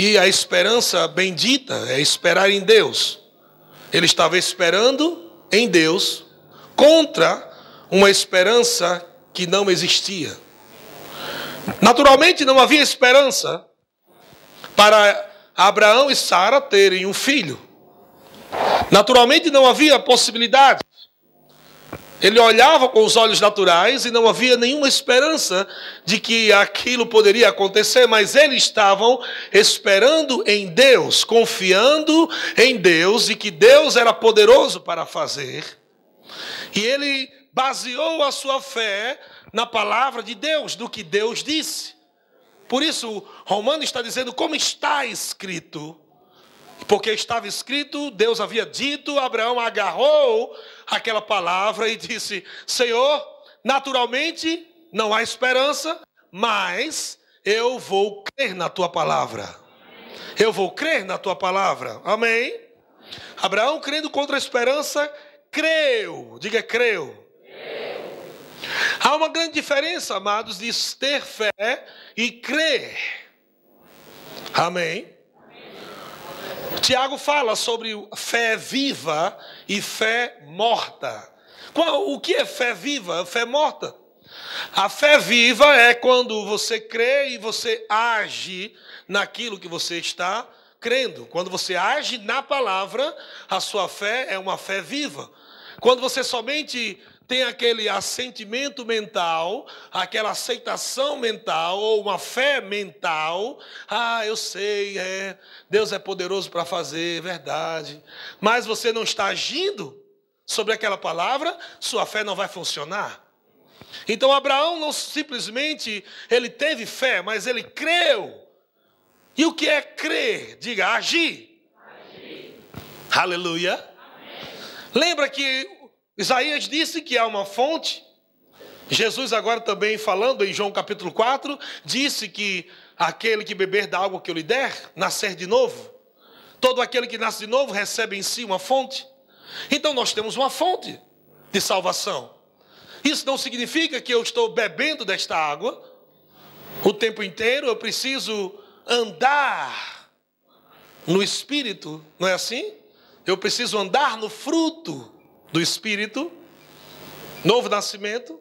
E a esperança bendita é esperar em Deus. Ele estava esperando em Deus contra uma esperança que não existia. Naturalmente não havia esperança para Abraão e Sara terem um filho. Naturalmente não havia possibilidade. Ele olhava com os olhos naturais e não havia nenhuma esperança de que aquilo poderia acontecer, mas eles estavam esperando em Deus, confiando em Deus e que Deus era poderoso para fazer. E ele baseou a sua fé na palavra de Deus, do que Deus disse. Por isso, Romano está dizendo como está escrito. Porque estava escrito, Deus havia dito, Abraão agarrou aquela palavra e disse: Senhor, naturalmente não há esperança, mas eu vou crer na tua palavra. Eu vou crer na tua palavra. Amém? Abraão, crendo contra a esperança, creu. Diga, creu. Há uma grande diferença, amados, de ter fé e crer. Amém? Tiago fala sobre fé viva e fé morta. Qual, o que é fé viva? Fé morta. A fé viva é quando você crê e você age naquilo que você está crendo. Quando você age na palavra, a sua fé é uma fé viva. Quando você somente tem aquele assentimento mental, aquela aceitação mental, ou uma fé mental. Ah, eu sei, é, Deus é poderoso para fazer, é verdade. Mas você não está agindo sobre aquela palavra, sua fé não vai funcionar. Então Abraão não simplesmente ele teve fé, mas ele creu. E o que é crer? Diga, agir. agir. Aleluia. Amém. Lembra que Isaías disse que há uma fonte. Jesus, agora também falando em João capítulo 4, disse que aquele que beber da água que eu lhe der, nascer de novo. Todo aquele que nasce de novo recebe em si uma fonte. Então nós temos uma fonte de salvação. Isso não significa que eu estou bebendo desta água o tempo inteiro, eu preciso andar no espírito, não é assim? Eu preciso andar no fruto do Espírito, novo nascimento,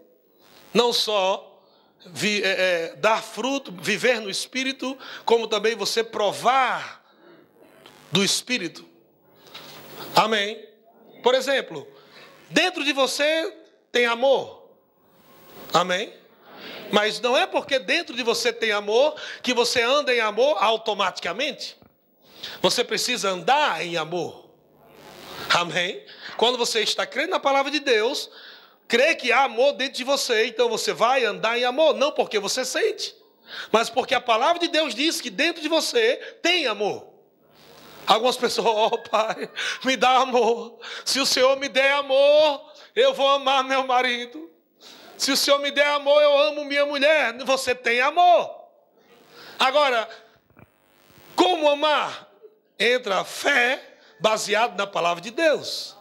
não só vi, é, é, dar fruto, viver no Espírito, como também você provar do Espírito. Amém. Por exemplo, dentro de você tem amor. Amém. Mas não é porque dentro de você tem amor que você anda em amor automaticamente. Você precisa andar em amor. Amém? Quando você está crendo na palavra de Deus, crê que há amor dentro de você, então você vai andar em amor, não porque você sente, mas porque a palavra de Deus diz que dentro de você tem amor. Algumas pessoas, oh Pai, me dá amor. Se o Senhor me der amor, eu vou amar meu marido. Se o Senhor me der amor, eu amo minha mulher. Você tem amor. Agora, como amar? Entra a fé baseado na palavra de Deus.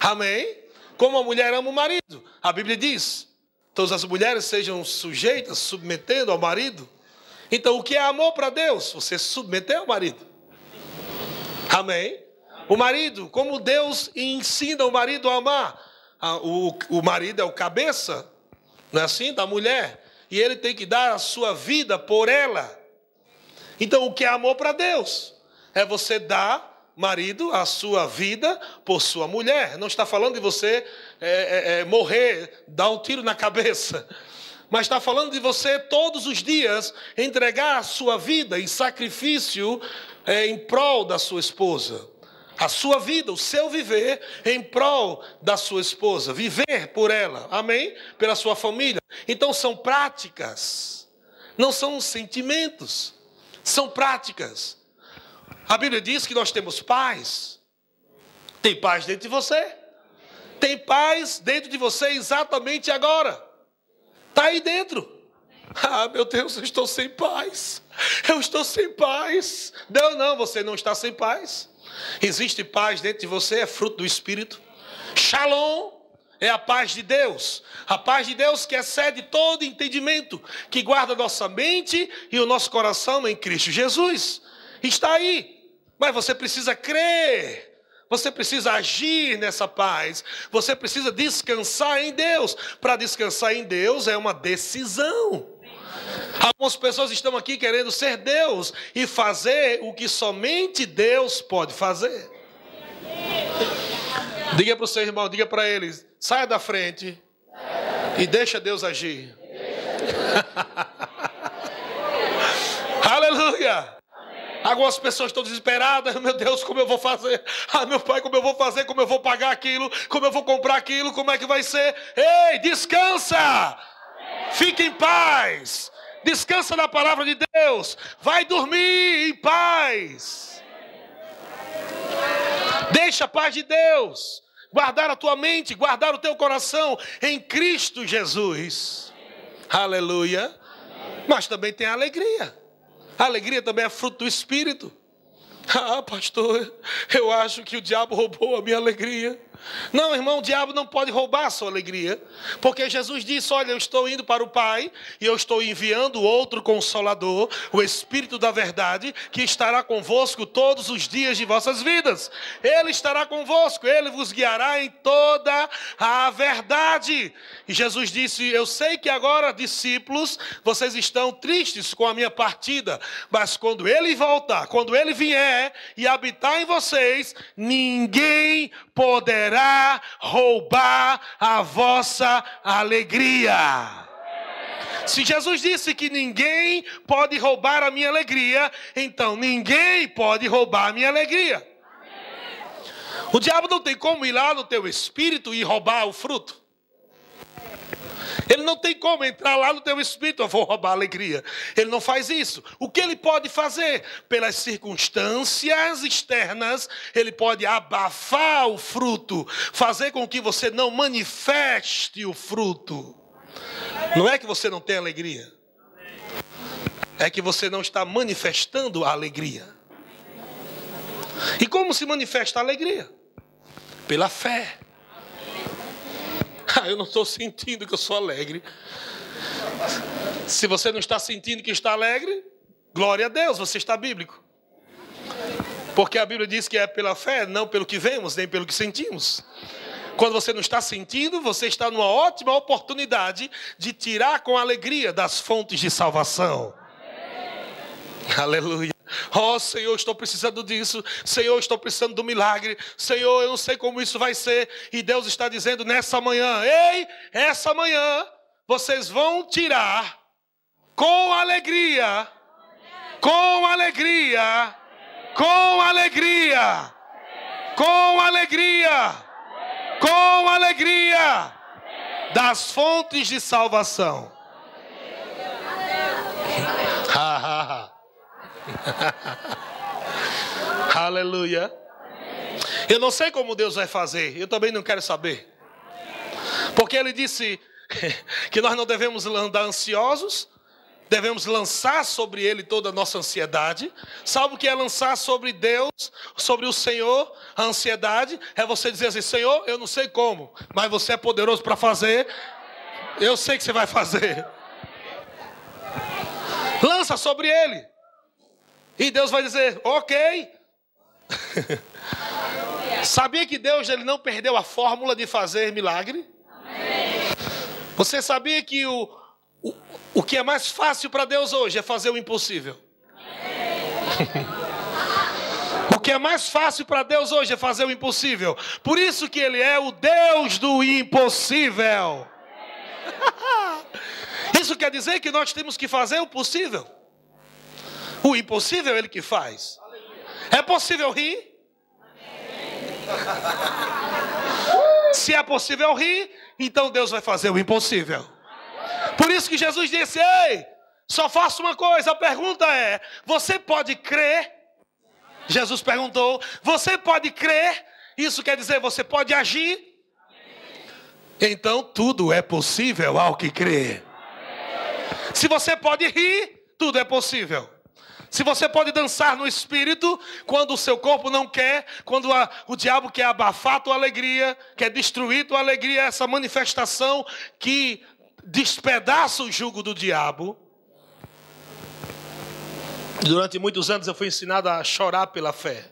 Amém? Como a mulher ama o marido. A Bíblia diz: todas as mulheres sejam sujeitas, submetendo ao marido. Então, o que é amor para Deus? Você submeter ao marido. Amém? O marido, como Deus ensina o marido a amar. O, o marido é o cabeça, não é assim? Da mulher. E ele tem que dar a sua vida por ela. Então, o que é amor para Deus? É você dar marido a sua vida por sua mulher. Não está falando de você é, é, é, morrer, dar um tiro na cabeça. Mas está falando de você todos os dias entregar a sua vida em sacrifício é, em prol da sua esposa. A sua vida, o seu viver em prol da sua esposa. Viver por ela. Amém? Pela sua família. Então são práticas. Não são sentimentos. São práticas. A Bíblia diz que nós temos paz. Tem paz dentro de você. Tem paz dentro de você exatamente agora. Está aí dentro. Ah, meu Deus, eu estou sem paz. Eu estou sem paz. Não, não, você não está sem paz. Existe paz dentro de você, é fruto do Espírito. Shalom é a paz de Deus. A paz de Deus que excede todo entendimento, que guarda nossa mente e o nosso coração em Cristo Jesus. está aí. Mas você precisa crer. Você precisa agir nessa paz. Você precisa descansar em Deus. Para descansar em Deus é uma decisão. Algumas pessoas estão aqui querendo ser Deus e fazer o que somente Deus pode fazer. Diga para o seu irmão, diga para eles: saia da frente e deixa Deus agir. Aleluia! Algumas pessoas estão desesperadas, meu Deus, como eu vou fazer? Ah, meu pai, como eu vou fazer? Como eu vou pagar aquilo? Como eu vou comprar aquilo? Como é que vai ser? Ei, descansa! Fique em paz. Descansa na palavra de Deus. Vai dormir em paz. Deixa a paz de Deus. Guardar a tua mente, guardar o teu coração em Cristo Jesus. Aleluia. Mas também tem a alegria. A alegria também é fruto do Espírito. Ah, pastor, eu acho que o diabo roubou a minha alegria. Não, irmão, o diabo não pode roubar a sua alegria, porque Jesus disse: Olha, eu estou indo para o Pai e eu estou enviando outro consolador, o Espírito da Verdade, que estará convosco todos os dias de vossas vidas. Ele estará convosco, ele vos guiará em toda a verdade. E Jesus disse: Eu sei que agora, discípulos, vocês estão tristes com a minha partida, mas quando ele voltar, quando ele vier e habitar em vocês, ninguém poderá roubar a vossa alegria. Se Jesus disse que ninguém pode roubar a minha alegria, então ninguém pode roubar a minha alegria. O diabo não tem como ir lá no teu espírito e roubar o fruto. Ele não tem como entrar lá no teu espírito, eu vou roubar a alegria. Ele não faz isso. O que ele pode fazer? Pelas circunstâncias externas, ele pode abafar o fruto, fazer com que você não manifeste o fruto. Não é que você não tem alegria, é que você não está manifestando a alegria. E como se manifesta a alegria? Pela fé. Ah, eu não estou sentindo que eu sou alegre. Se você não está sentindo que está alegre, glória a Deus, você está bíblico. Porque a Bíblia diz que é pela fé, não pelo que vemos, nem pelo que sentimos. Quando você não está sentindo, você está numa ótima oportunidade de tirar com alegria das fontes de salvação. Aleluia. Oh, Senhor, estou precisando disso. Senhor, estou precisando do milagre. Senhor, eu não sei como isso vai ser. E Deus está dizendo nessa manhã: Ei, essa manhã vocês vão tirar com alegria, com alegria, com alegria, com alegria, com alegria das fontes de salvação. Ha, ha, ha. Aleluia. Eu não sei como Deus vai fazer, eu também não quero saber. Porque Ele disse que nós não devemos andar ansiosos, devemos lançar sobre Ele toda a nossa ansiedade. Sabe o que é lançar sobre Deus, sobre o Senhor, a ansiedade? É você dizer assim: Senhor, eu não sei como, mas você é poderoso para fazer, eu sei que você vai fazer. Lança sobre Ele. E Deus vai dizer: ok. Sabia que Deus ele não perdeu a fórmula de fazer milagre? Você sabia que o, o, o que é mais fácil para Deus hoje é fazer o impossível? o que é mais fácil para Deus hoje é fazer o impossível. Por isso que Ele é o Deus do impossível. isso quer dizer que nós temos que fazer o possível. O impossível é Ele que faz. É possível rir? Se é possível rir, então Deus vai fazer o impossível. Por isso que Jesus disse: Ei, só faço uma coisa. A pergunta é: Você pode crer? Jesus perguntou: Você pode crer? Isso quer dizer, você pode agir? Então tudo é possível ao que crê. Se você pode rir, tudo é possível. Se você pode dançar no espírito, quando o seu corpo não quer, quando a, o diabo quer abafar tua alegria, quer destruir tua alegria, essa manifestação que despedaça o jugo do diabo. Durante muitos anos eu fui ensinado a chorar pela fé.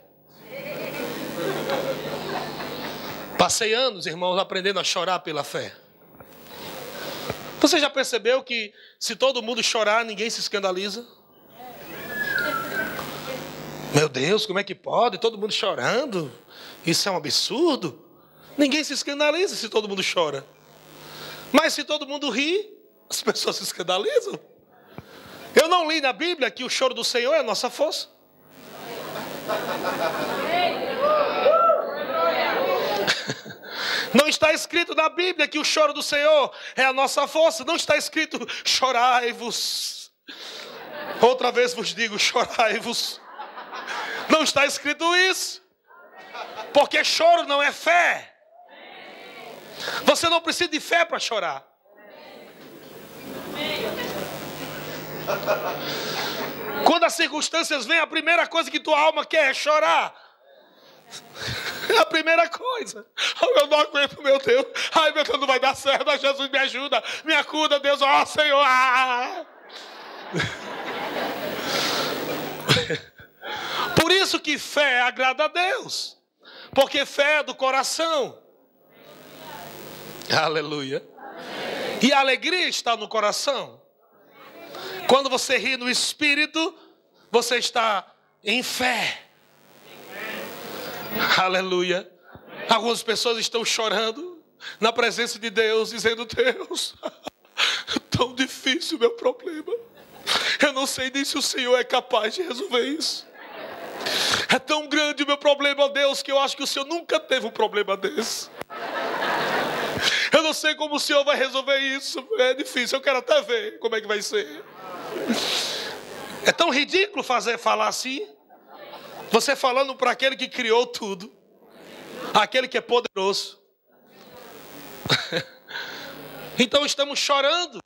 Passei anos, irmãos, aprendendo a chorar pela fé. Você já percebeu que se todo mundo chorar, ninguém se escandaliza? Meu Deus, como é que pode? Todo mundo chorando? Isso é um absurdo. Ninguém se escandaliza se todo mundo chora. Mas se todo mundo ri, as pessoas se escandalizam. Eu não li na Bíblia que o choro do Senhor é a nossa força. Não está escrito na Bíblia que o choro do Senhor é a nossa força. Não está escrito chorai-vos. Outra vez vos digo, chorai-vos. Não está escrito isso. Porque choro não é fé. Você não precisa de fé para chorar. Quando as circunstâncias vêm, a primeira coisa que tua alma quer é chorar. É a primeira coisa. Eu não aguento, meu Deus. Ai, meu Deus, não vai dar certo. Ai, Jesus, me ajuda. Me acuda, Deus. Ó, oh, Senhor. Ah. Por isso que fé agrada a Deus. Porque fé é do coração. Aleluia. E a alegria está no coração. Quando você ri no espírito, você está em fé. Aleluia. Algumas pessoas estão chorando na presença de Deus, dizendo: Deus, tão difícil o meu problema. Eu não sei nem se o Senhor é capaz de resolver isso. É tão grande o meu problema, ó Deus, que eu acho que o Senhor nunca teve um problema desse. Eu não sei como o Senhor vai resolver isso. É difícil, eu quero até ver como é que vai ser. É tão ridículo fazer falar assim. Você falando para aquele que criou tudo, aquele que é poderoso. então estamos chorando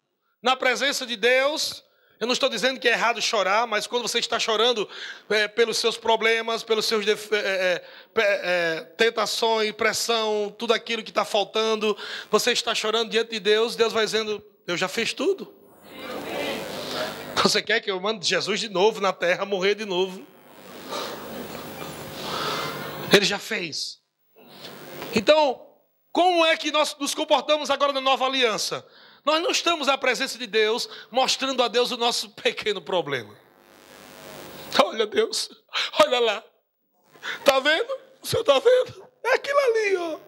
na presença de Deus. Eu não estou dizendo que é errado chorar, mas quando você está chorando é, pelos seus problemas, pelos seus é, é, é, tentações, pressão, tudo aquilo que está faltando, você está chorando diante de Deus, Deus vai dizendo: Eu já fiz tudo. Você quer que eu mande Jesus de novo na terra, morrer de novo? Ele já fez. Então, como é que nós nos comportamos agora na nova aliança? Nós não estamos na presença de Deus mostrando a Deus o nosso pequeno problema. Olha, Deus, olha lá. Está vendo? O senhor está vendo? É aquilo ali, ó.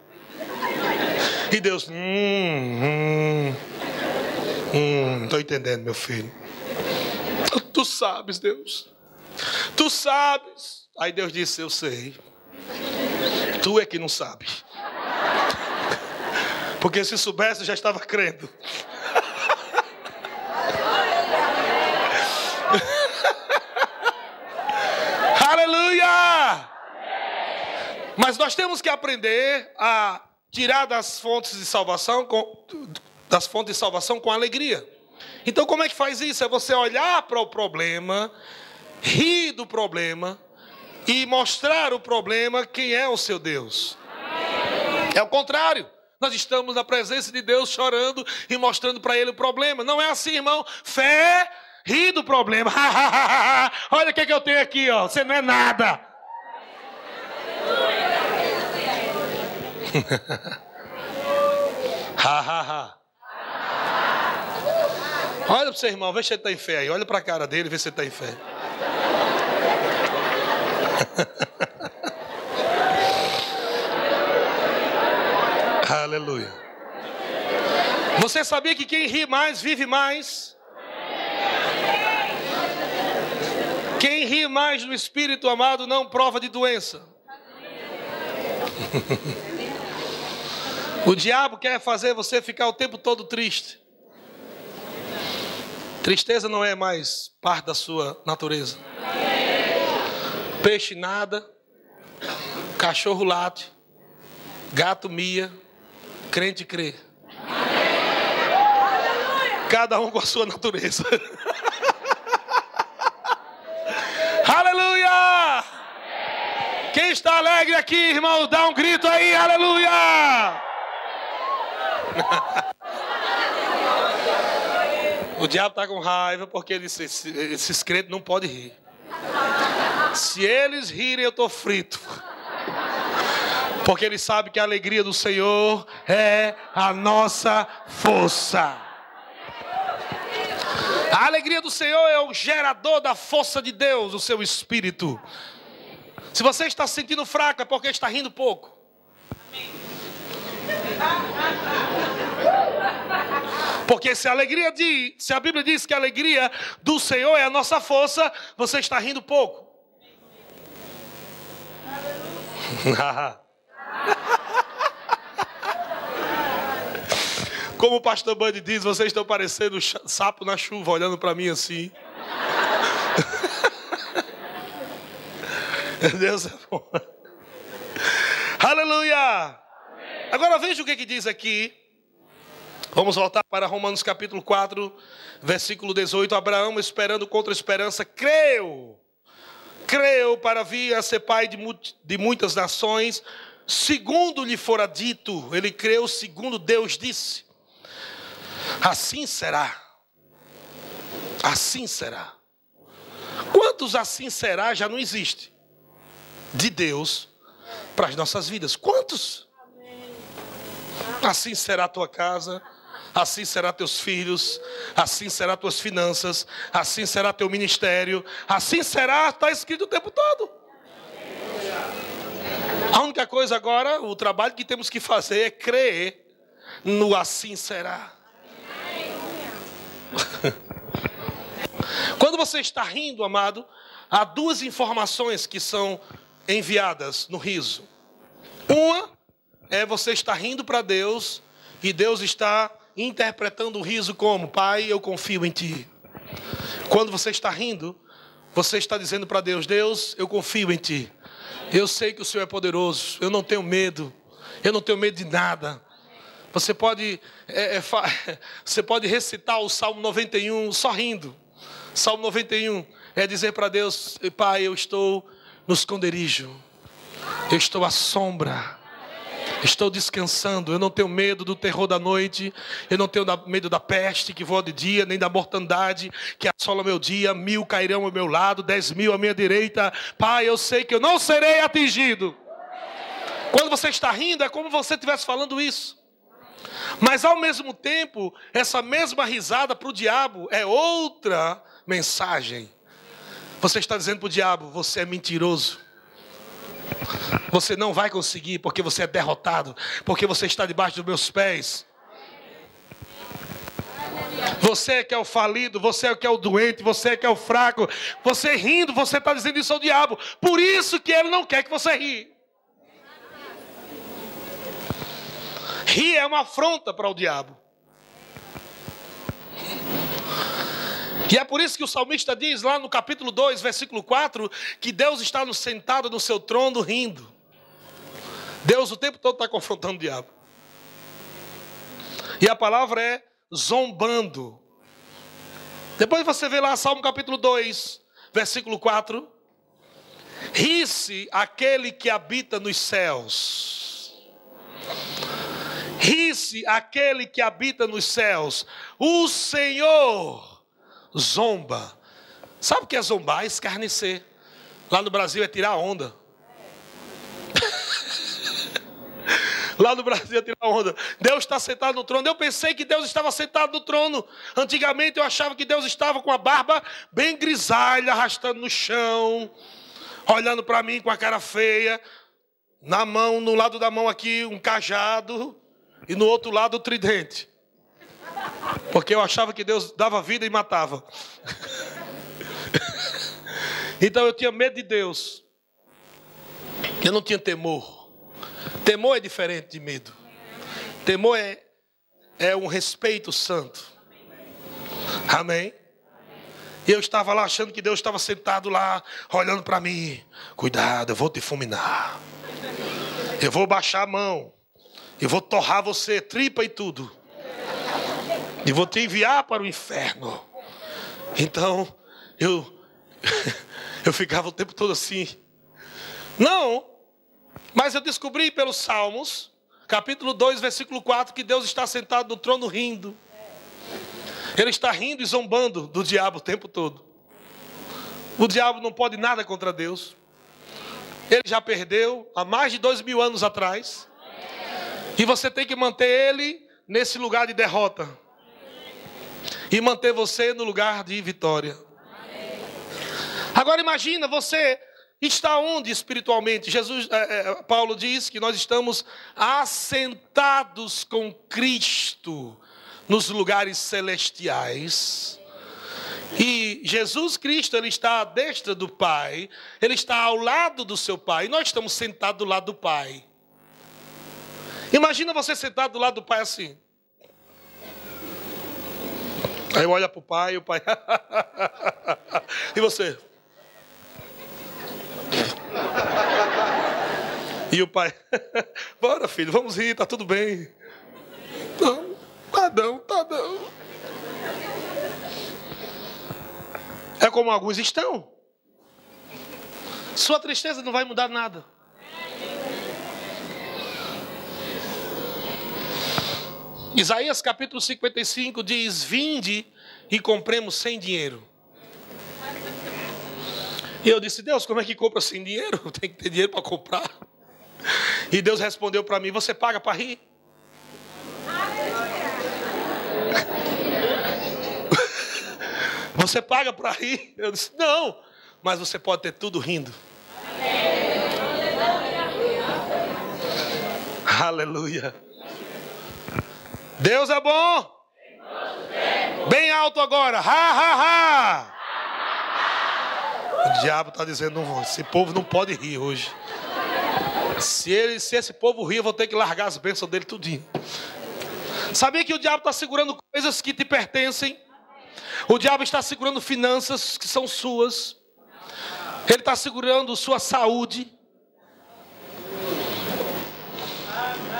E Deus, hum, hum, hum, estou entendendo, meu filho. Tu sabes, Deus. Tu sabes. Aí Deus disse: Eu sei. Tu é que não sabe. Porque se soubesse, já estava crendo. Aleluia! Mas nós temos que aprender a tirar das fontes de salvação com, das fontes de salvação com alegria. Então, como é que faz isso? É você olhar para o problema, rir do problema e mostrar o problema quem é o seu Deus. É o contrário. Nós estamos na presença de Deus chorando e mostrando para Ele o problema. Não é assim, irmão. Fé, ri do problema. Olha o que, é que eu tenho aqui, ó. Você não é nada. Ha ha ha. Olha para o seu irmão, vê se ele está em fé aí. Olha para a cara dele, vê se ele está em fé. Aleluia. Você sabia que quem ri mais vive mais? Quem ri mais no espírito amado não prova de doença. o diabo quer fazer você ficar o tempo todo triste. Tristeza não é mais parte da sua natureza. Peixe nada, cachorro late, gato mia, crente crê. Cada um com a sua natureza. aleluia! Quem está alegre aqui, irmão, dá um grito aí, aleluia! O diabo está com raiva porque ele disse, esses crentes não podem rir. Se eles rirem, eu estou frito. Porque eles sabem que a alegria do Senhor é a nossa força. A alegria do Senhor é o gerador da força de Deus, o seu espírito. Se você está se sentindo fraco, é porque está rindo pouco. Porque se a alegria de, se a Bíblia diz que a alegria do Senhor é a nossa força, você está rindo pouco. Como o pastor Bud diz, vocês estão parecendo sapo na chuva, olhando para mim assim. Deus é bom. Aleluia! Agora veja o que, que diz aqui. Vamos voltar para Romanos capítulo 4, versículo 18. Abraão, esperando contra esperança, creu. Creu para vir a ser pai de, de muitas nações, segundo lhe fora dito. Ele creu segundo Deus disse. Assim será. Assim será. Quantos assim será já não existe de Deus para as nossas vidas? Quantos? Assim será a tua casa, assim será teus filhos, assim será tuas finanças, assim será teu ministério, assim será, está escrito o tempo todo. A única coisa agora, o trabalho que temos que fazer é crer no assim será. Quando você está rindo, amado, há duas informações que são enviadas no riso. Uma é você estar rindo para Deus e Deus está interpretando o riso como: Pai, eu confio em Ti. Quando você está rindo, você está dizendo para Deus: Deus, eu confio em Ti. Eu sei que o Senhor é poderoso. Eu não tenho medo. Eu não tenho medo de nada. Você pode, é, é, você pode recitar o Salmo 91 sorrindo. Salmo 91 é dizer para Deus: Pai, eu estou no esconderijo, eu estou à sombra, estou descansando. Eu não tenho medo do terror da noite, eu não tenho medo da peste que voa de dia, nem da mortandade que assola meu dia. Mil cairão ao meu lado, dez mil à minha direita. Pai, eu sei que eu não serei atingido. Quando você está rindo, é como você estivesse falando isso. Mas ao mesmo tempo, essa mesma risada para o diabo é outra mensagem. Você está dizendo para o diabo: você é mentiroso. Você não vai conseguir porque você é derrotado, porque você está debaixo dos meus pés. Você é que é o falido, você é que é o doente, você é que é o fraco. Você rindo, você está dizendo isso ao diabo. Por isso que ele não quer que você ri. Rir é uma afronta para o diabo. E é por isso que o salmista diz lá no capítulo 2, versículo 4, que Deus está sentado no seu trono rindo. Deus o tempo todo está confrontando o diabo. E a palavra é zombando. Depois você vê lá Salmo capítulo 2, versículo 4. Ri-se aquele que habita nos céus. Ri-se aquele que habita nos céus. O Senhor zomba. Sabe o que é zombar? Escarnecer. Lá no Brasil é tirar onda. Lá no Brasil é tirar onda. Deus está sentado no trono. Eu pensei que Deus estava sentado no trono. Antigamente eu achava que Deus estava com a barba bem grisalha, arrastando no chão, olhando para mim com a cara feia. Na mão, no lado da mão aqui, um cajado e no outro lado o tridente. Porque eu achava que Deus dava vida e matava. então eu tinha medo de Deus. Eu não tinha temor. Temor é diferente de medo. Temor é, é um respeito santo. Amém? E eu estava lá achando que Deus estava sentado lá, olhando para mim. Cuidado, eu vou te fulminar. Eu vou baixar a mão. Eu vou torrar você, tripa e tudo. E vou te enviar para o inferno. Então, eu eu ficava o tempo todo assim. Não. Mas eu descobri pelos Salmos, capítulo 2, versículo 4, que Deus está sentado no trono rindo. Ele está rindo e zombando do diabo o tempo todo. O diabo não pode nada contra Deus. Ele já perdeu há mais de dois mil anos atrás. E você tem que manter ele nesse lugar de derrota. E manter você no lugar de vitória. Agora imagina você está onde espiritualmente? Jesus, é, é, Paulo diz que nós estamos assentados com Cristo nos lugares celestiais. E Jesus Cristo, ele está à destra do Pai, ele está ao lado do seu Pai, e nós estamos sentados do lado do Pai. Imagina você sentado do lado do Pai assim. Aí olha para o Pai, o Pai. e você? E o pai, bora filho, vamos rir, tá tudo bem. Não, tá não, tá não. É como alguns estão. Sua tristeza não vai mudar nada. Isaías capítulo 55 diz: Vinde e compremos sem dinheiro. E eu disse: Deus, como é que compra sem dinheiro? Tem que ter dinheiro para comprar. E Deus respondeu para mim: Você paga para rir? Você paga para rir? Eu disse: Não, mas você pode ter tudo rindo. Aleluia. Deus é bom. Bem alto agora. Ha, ha, ha. O diabo está dizendo: esse povo não pode rir hoje. Se, ele, se esse povo rir, eu vou ter que largar as bênçãos dele tudinho. Sabia que o diabo está segurando coisas que te pertencem? O diabo está segurando finanças que são suas. Ele está segurando sua saúde.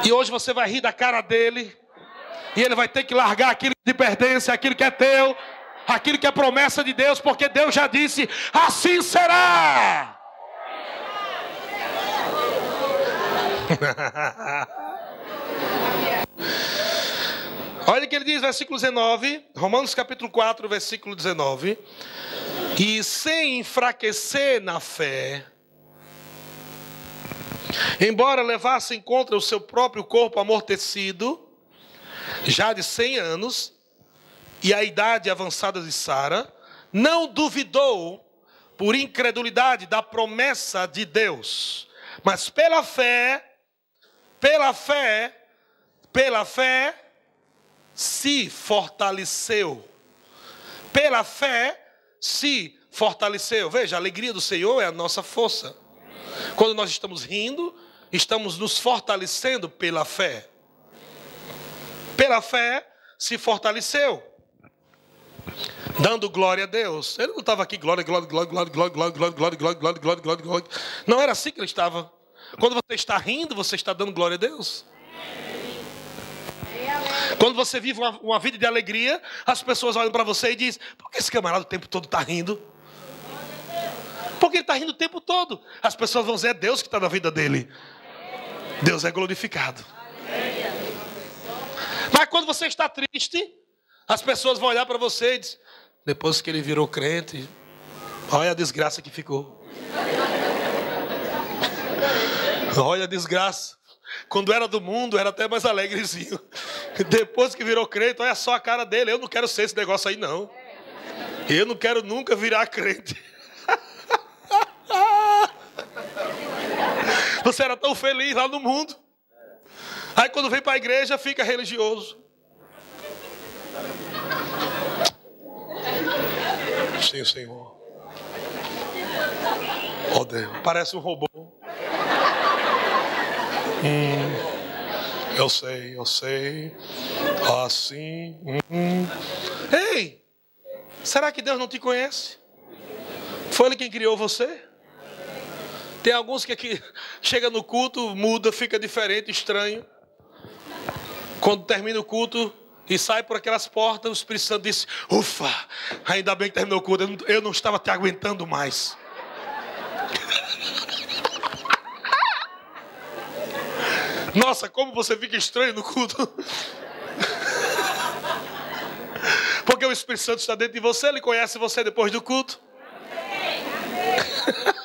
E hoje você vai rir da cara dele. E ele vai ter que largar aquilo que te pertence, aquilo que é teu, aquilo que é promessa de Deus, porque Deus já disse: assim será. Olha o que ele diz, versículo 19, Romanos capítulo 4, versículo 19. E sem enfraquecer na fé, embora levassem contra o seu próprio corpo amortecido, já de 100 anos, e a idade avançada de Sara, não duvidou por incredulidade da promessa de Deus, mas pela fé, pela fé, pela fé, se fortaleceu. Pela fé, se fortaleceu. Veja, a alegria do Senhor é a nossa força. Quando nós estamos rindo, estamos nos fortalecendo pela fé. Pela fé, se fortaleceu. Dando glória a Deus. Ele não estava aqui, glória, glória, glória, glória, glória, glória, glória, glória, glória, glória, glória, glória. Não era assim que ele estava. Quando você está rindo, você está dando glória a Deus. Quando você vive uma, uma vida de alegria, as pessoas olham para você e dizem: por que esse camarada o tempo todo está rindo? Porque ele está rindo o tempo todo. As pessoas vão dizer: é Deus que está na vida dele. Deus é glorificado. Quando você está triste, as pessoas vão olhar para você e dizer: depois que ele virou crente, olha a desgraça que ficou. Olha a desgraça. Quando era do mundo, era até mais alegrezinho. Depois que virou crente, olha só a cara dele. Eu não quero ser esse negócio aí, não. Eu não quero nunca virar crente. Você era tão feliz lá no mundo. Aí quando vem para a igreja, fica religioso. Sim, Senhor. Oh Deus, parece um robô. Hum, eu sei, eu sei. Assim. Hum. Ei, será que Deus não te conhece? Foi Ele quem criou você? Tem alguns que aqui chega no culto, muda, fica diferente, estranho. Quando termina o culto, e sai por aquelas portas, o Espírito Santo disse: Ufa, ainda bem que terminou o culto, eu não, eu não estava te aguentando mais. Nossa, como você fica estranho no culto. Porque o Espírito Santo está dentro de você, ele conhece você depois do culto.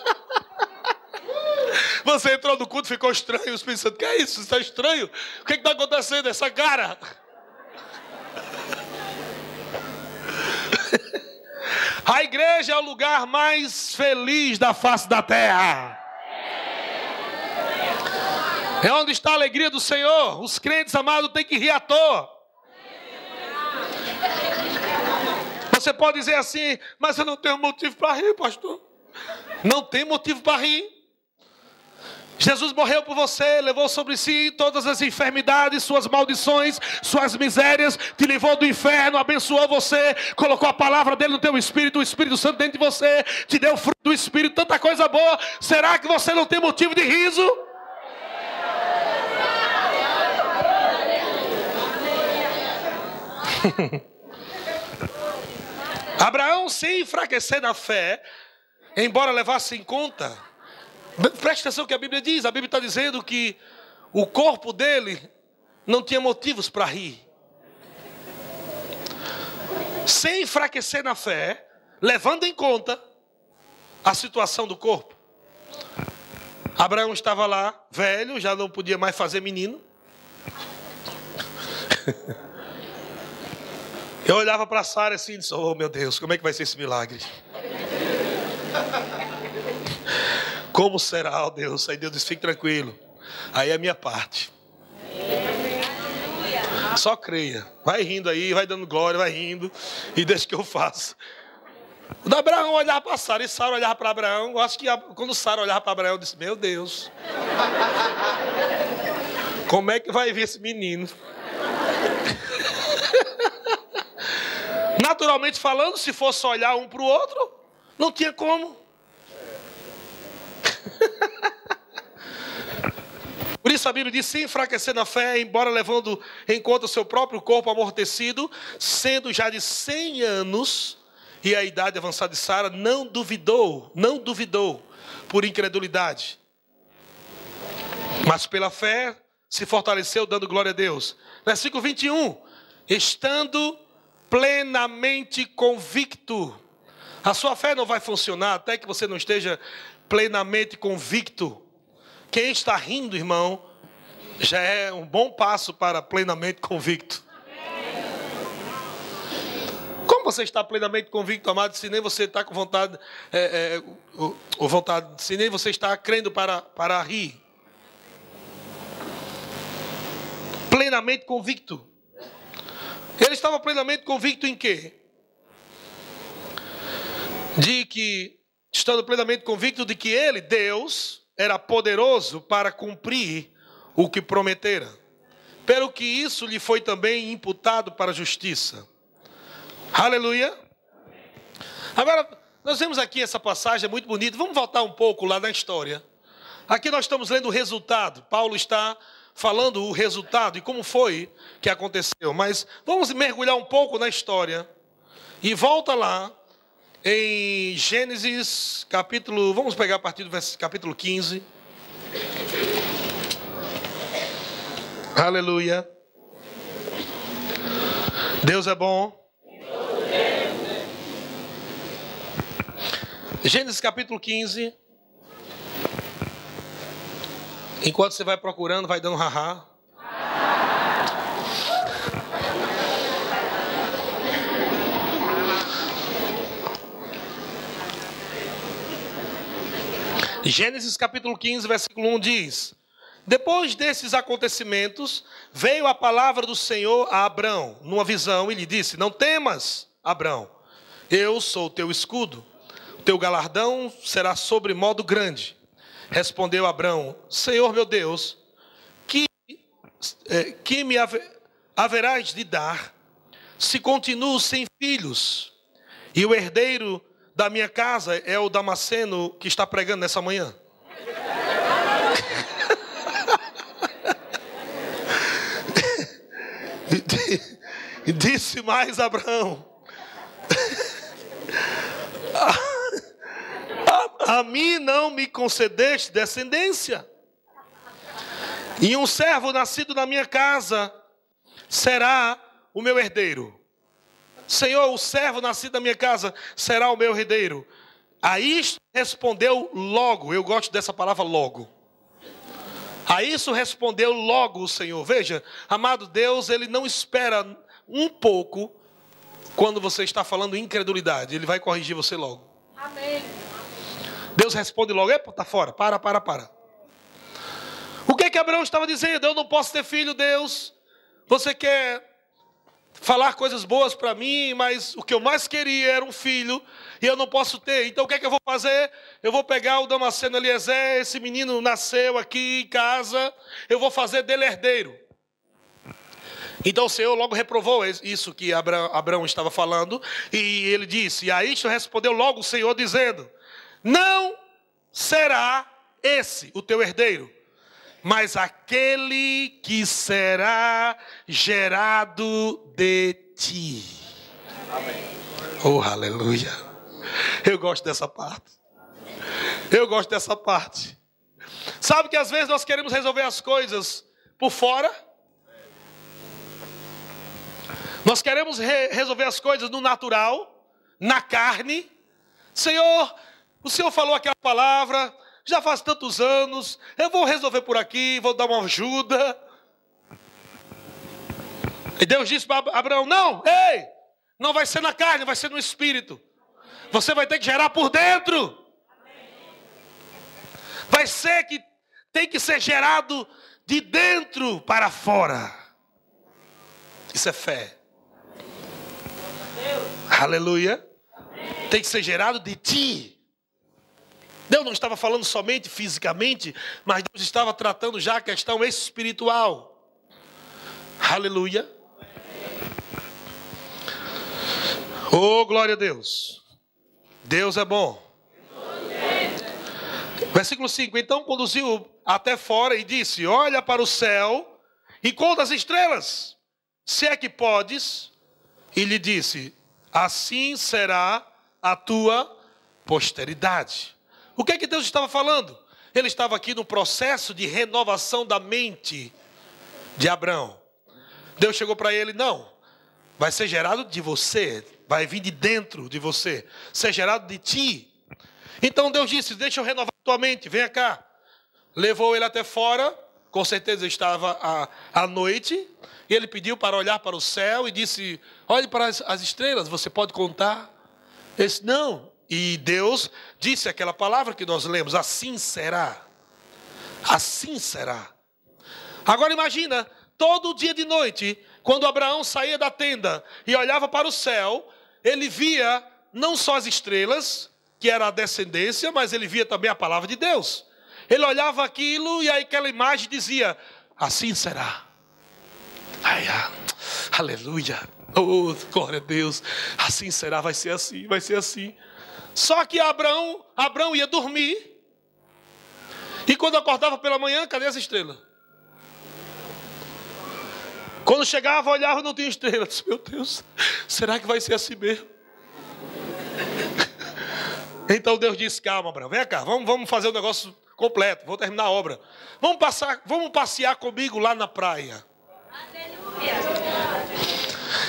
Você entrou no culto, ficou estranho. O Espírito Santo, que é isso? Está estranho? O que é está acontecendo? Essa cara. A igreja é o lugar mais feliz da face da terra. É onde está a alegria do Senhor. Os crentes amados têm que rir à toa. Você pode dizer assim, mas eu não tenho motivo para rir, pastor. Não tem motivo para rir. Jesus morreu por você, levou sobre si todas as enfermidades, suas maldições, suas misérias, te livrou do inferno, abençoou você, colocou a palavra dele no teu espírito, o Espírito Santo dentro de você, te deu fruto do Espírito, tanta coisa boa. Será que você não tem motivo de riso? Abraão, sem enfraquecer na fé, embora levasse em conta, preste atenção que a Bíblia diz: a Bíblia está dizendo que o corpo dele não tinha motivos para rir. Sem enfraquecer na fé, levando em conta a situação do corpo. Abraão estava lá, velho, já não podia mais fazer menino. Eu olhava para Sara assim e disse: Oh meu Deus, como é que vai ser esse milagre? Como será, ó Deus? Aí Deus disse: Fique tranquilo. Aí é a minha parte. Só creia. Vai rindo aí, vai dando glória, vai rindo. E deixa que eu faço. O Abraão olhava para Sara e Sara olhava para Abraão. Eu acho que quando Sara olhava para Abraão, eu disse: Meu Deus. Como é que vai vir esse menino? Naturalmente falando, se fosse olhar um para o outro, não tinha como. Por isso a Bíblia diz: se enfraquecer na fé, embora levando em conta o seu próprio corpo amortecido, sendo já de 100 anos e a idade avançada de Sara, não duvidou, não duvidou por incredulidade, mas pela fé se fortaleceu, dando glória a Deus. Versículo 21: estando plenamente convicto. A sua fé não vai funcionar até que você não esteja plenamente convicto. Quem está rindo, irmão, já é um bom passo para plenamente convicto. Como você está plenamente convicto, amado, se nem você está com vontade, é, é, o, vontade, se nem você está crendo para, para rir? Plenamente convicto. Ele estava plenamente convicto em quê? De que, estando plenamente convicto de que ele, Deus, era poderoso para cumprir o que prometera. Pelo que isso lhe foi também imputado para a justiça. Aleluia. Agora, nós vemos aqui essa passagem, é muito bonita. Vamos voltar um pouco lá na história. Aqui nós estamos lendo o resultado. Paulo está falando o resultado e como foi que aconteceu. Mas vamos mergulhar um pouco na história. E volta lá em Gênesis capítulo, vamos pegar a partir do capítulo 15. Aleluia. Deus é bom. Gênesis capítulo 15. Enquanto você vai procurando, vai dando haha. Gênesis capítulo 15, versículo 1 diz: Depois desses acontecimentos, veio a palavra do Senhor a Abrão, numa visão, e lhe disse: Não temas, Abrão, eu sou o teu escudo, o teu galardão será sobre modo grande. Respondeu Abraão: Senhor meu Deus, que, é, que me haverás de dar se continuo sem filhos? E o herdeiro da minha casa é o Damasceno que está pregando nessa manhã. Disse mais Abraão: a mim não me concedeste descendência. E um servo nascido na minha casa será o meu herdeiro. Senhor, o servo nascido na minha casa será o meu herdeiro. A isto respondeu logo, eu gosto dessa palavra logo. A isso respondeu logo o Senhor. Veja, amado Deus, ele não espera um pouco quando você está falando incredulidade, ele vai corrigir você logo. Amém. Deus responde logo: Epa, tá fora, para, para, para. O que é que Abraão estava dizendo? Eu não posso ter filho, Deus. Você quer falar coisas boas para mim, mas o que eu mais queria era um filho e eu não posso ter. Então o que é que eu vou fazer? Eu vou pegar o Damasceno Eliezer, esse menino nasceu aqui em casa, eu vou fazer dele herdeiro. Então o Senhor logo reprovou isso que Abraão, Abraão estava falando, e ele disse: E a isto respondeu logo o Senhor, dizendo: Não será esse o teu herdeiro, mas aquele que será gerado de ti. Amém. Oh, aleluia. Eu gosto dessa parte. Eu gosto dessa parte. Sabe que às vezes nós queremos resolver as coisas por fora. Nós queremos re resolver as coisas no natural, na carne. Senhor, o Senhor falou aquela palavra, já faz tantos anos, eu vou resolver por aqui, vou dar uma ajuda. E Deus disse para Abraão: Não, ei, não vai ser na carne, vai ser no espírito. Você vai ter que gerar por dentro. Vai ser que tem que ser gerado de dentro para fora. Isso é fé. Aleluia. Tem que ser gerado de ti. Deus não estava falando somente fisicamente, mas Deus estava tratando já a questão espiritual. Aleluia. Oh, glória a Deus. Deus é bom. Versículo 5: Então conduziu até fora e disse: Olha para o céu e conta as estrelas, se é que podes. E lhe disse: Assim será a tua posteridade. O que é que Deus estava falando? Ele estava aqui no processo de renovação da mente de Abraão. Deus chegou para ele: não, vai ser gerado de você, vai vir de dentro de você, ser gerado de ti. Então Deus disse: deixa eu renovar tua mente, venha cá. Levou ele até fora, com certeza estava à, noite, e ele pediu para olhar para o céu e disse: olhe para as, as estrelas, você pode contar? Ele disse: não, e Deus disse aquela palavra que nós lemos: assim será. Assim será. Agora imagina, todo dia de noite, quando Abraão saía da tenda e olhava para o céu, ele via não só as estrelas, que era a descendência, mas ele via também a palavra de Deus. Ele olhava aquilo e aí aquela imagem dizia: assim será. Ai, ah, aleluia. Oh, glória a Deus. Assim será, vai ser assim, vai ser assim. Só que Abraão, Abraão ia dormir. E quando acordava pela manhã, cadê as estrelas? Quando chegava, olhava, não tinha estrelas. Meu Deus, será que vai ser assim mesmo? Então Deus disse: Calma, Abraão, vem cá, vamos, vamos fazer o negócio completo, vou terminar a obra. Vamos, passar, vamos passear comigo lá na praia.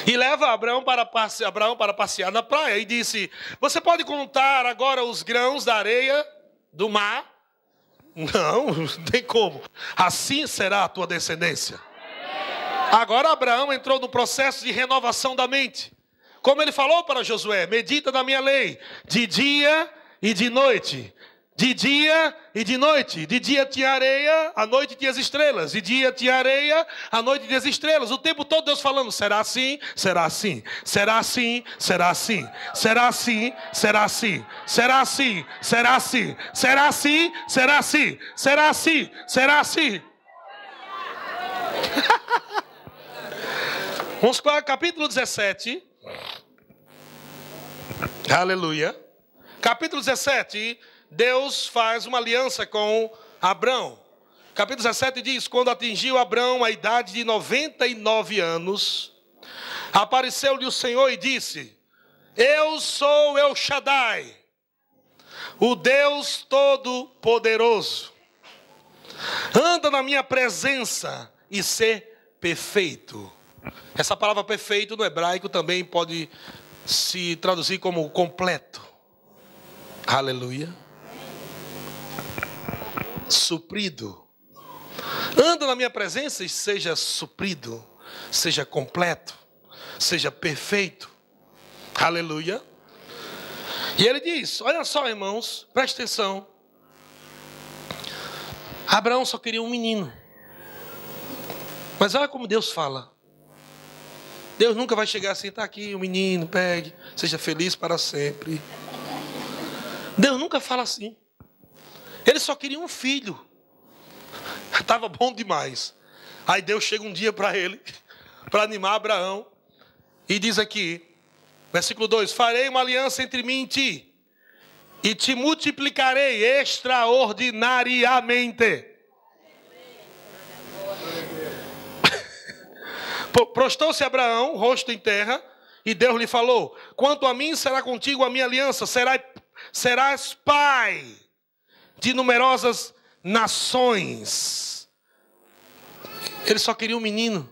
E leva Abraão para, passear, Abraão para passear na praia e disse: Você pode contar agora os grãos da areia do mar? Não, não tem como. Assim será a tua descendência. Agora Abraão entrou no processo de renovação da mente. Como ele falou para Josué: medita na minha lei, de dia e de noite, de dia e de noite. De dia tinha areia, à noite tinha as estrelas. De dia tinha areia, à noite tinha as estrelas. O tempo todo Deus falando: será assim, será assim, será assim, será assim, será assim, será assim, será assim, será assim, será assim, será assim, será assim, será assim. Vamos para o capítulo 17. Aleluia. Capítulo 17 Deus faz uma aliança com Abraão. Capítulo 17 diz: Quando atingiu Abraão a idade de 99 anos, apareceu-lhe o Senhor e disse: Eu sou El Shaddai, o Deus Todo-Poderoso. Anda na minha presença e ser perfeito. Essa palavra perfeito no hebraico também pode se traduzir como completo. Aleluia suprido. Anda na minha presença e seja suprido, seja completo, seja perfeito. Aleluia. E ele diz: Olha só, irmãos, preste atenção. Abraão só queria um menino. Mas olha como Deus fala. Deus nunca vai chegar assim, está aqui o um menino, pegue, seja feliz para sempre. Deus nunca fala assim. Ele só queria um filho. Estava bom demais. Aí Deus chega um dia para ele, para animar Abraão, e diz aqui, versículo 2: Farei uma aliança entre mim e ti, e te multiplicarei extraordinariamente. Prostou-se Abraão, rosto em terra, e Deus lhe falou: Quanto a mim, será contigo a minha aliança, serás, serás pai de numerosas nações. Ele só queria um menino.